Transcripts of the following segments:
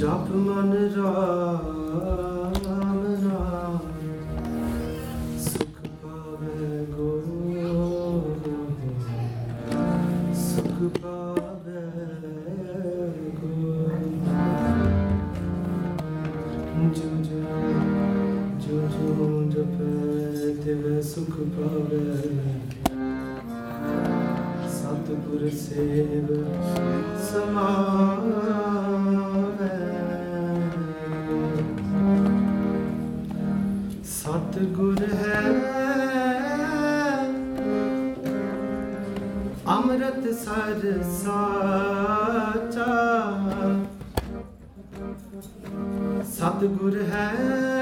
Job ਸੁਖ ਪਾਵੇ ਸਤਿਗੁਰ ਸੇਵ ਸਮਾਵੇ ਸਤਿਗੁਰ ਹੈ ਅੰਮ੍ਰਿਤ ਸਰ ਸਾਚਾ ਸਤਿਗੁਰ ਹੈ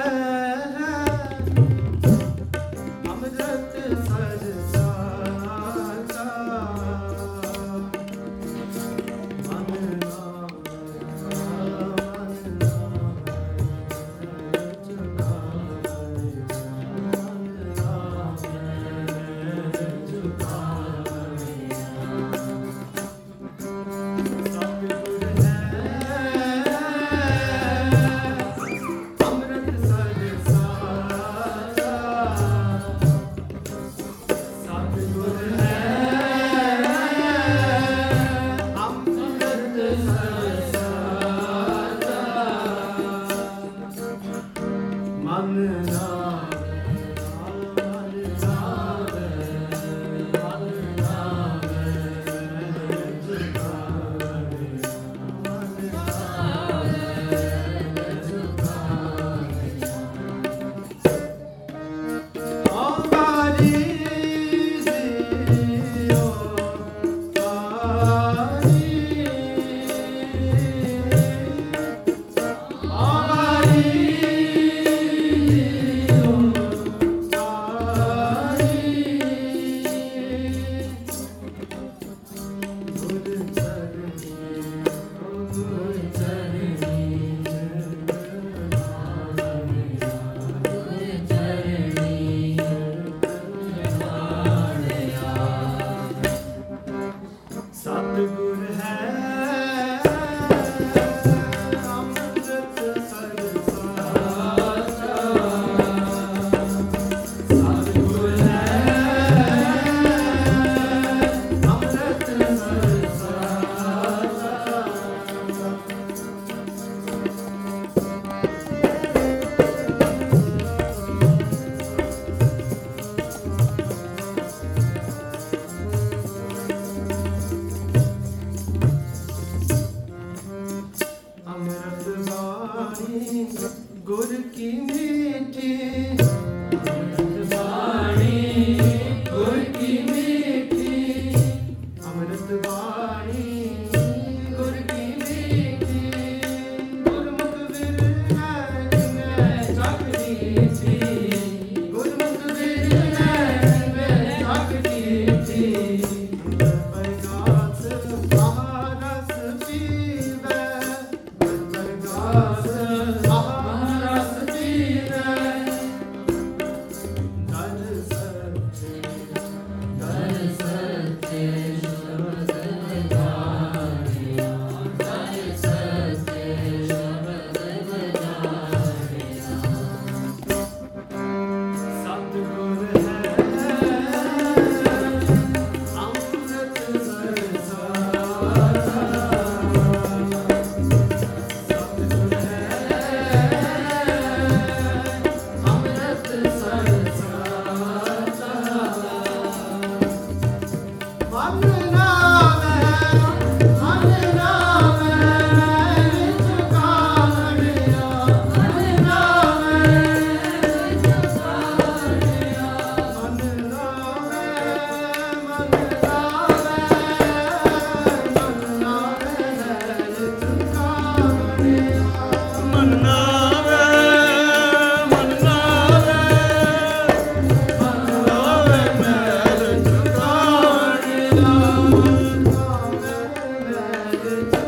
good.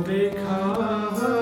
Vekha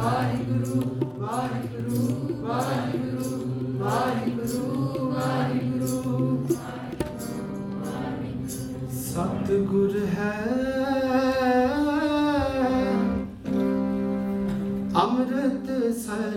ਵਾਹਿਗੁਰੂ ਵਾਹਿਗੁਰੂ ਵਾਹਿਗੁਰੂ ਸਤਿਗੁਰ ਹੈ। ਅੰਮ੍ਰਿਤ ਸਰ